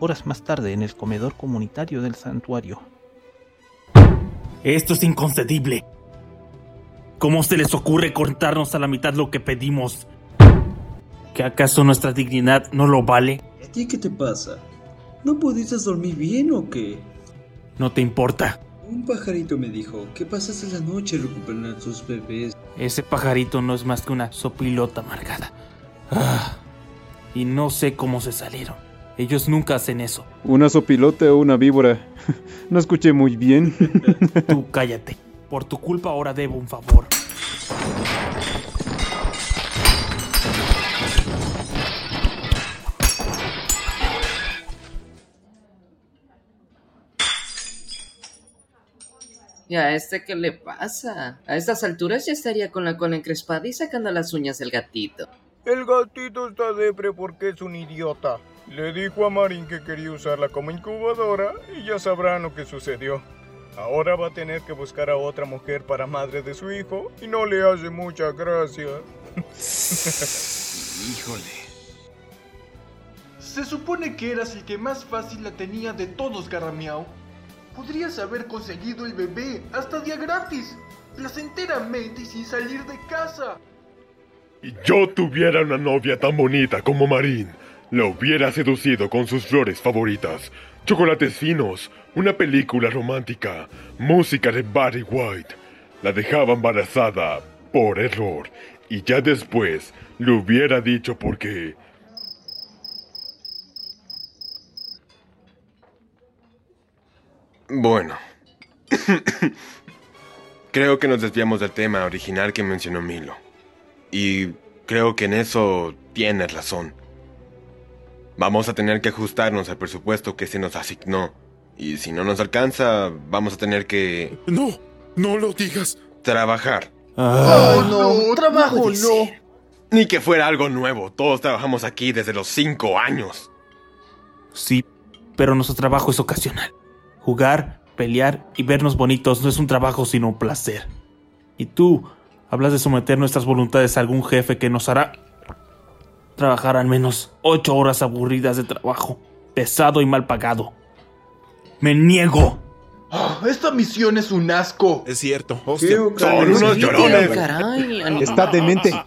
horas más tarde en el comedor comunitario del santuario. Esto es inconcebible. ¿Cómo se les ocurre cortarnos a la mitad lo que pedimos? ¿Que acaso nuestra dignidad no lo vale? ¿A ti qué te pasa? ¿No pudiste dormir bien o qué? No te importa. Un pajarito me dijo que pasaste la noche recuperando a tus bebés. Ese pajarito no es más que una sopilota amargada. Ah, y no sé cómo se salieron. Ellos nunca hacen eso. ¿Una sopilota o una víbora? No escuché muy bien. Tú cállate. Por tu culpa ahora debo un favor. ¿Y a este qué le pasa? A estas alturas ya estaría con la cola encrespada y sacando las uñas del gatito. El gatito está depre porque es un idiota. Le dijo a Marín que quería usarla como incubadora y ya sabrán lo que sucedió. Ahora va a tener que buscar a otra mujer para madre de su hijo y no le hace mucha gracia. Híjole. Se supone que eras el que más fácil la tenía de todos, Garramiao. Podrías haber conseguido el bebé hasta día gratis, placenteramente y sin salir de casa. Y yo tuviera una novia tan bonita como Marín, la hubiera seducido con sus flores favoritas, chocolates finos, una película romántica, música de Barry White. La dejaba embarazada por error y ya después le hubiera dicho por qué. Bueno. creo que nos desviamos del tema original que mencionó Milo. Y creo que en eso tienes razón. Vamos a tener que ajustarnos al presupuesto que se nos asignó. Y si no nos alcanza, vamos a tener que... No, no lo digas. Trabajar. Oh, no, trabajo no. Ni que fuera algo nuevo. Todos trabajamos aquí desde los cinco años. Sí, pero nuestro trabajo es ocasional. Jugar, pelear y vernos bonitos no es un trabajo sino un placer. Y tú hablas de someter nuestras voluntades a algún jefe que nos hará trabajar al menos ocho horas aburridas de trabajo, pesado y mal pagado. Me niego. Esta misión es un asco. Es cierto. Hostia, son unos llorones. Caray. Está demente.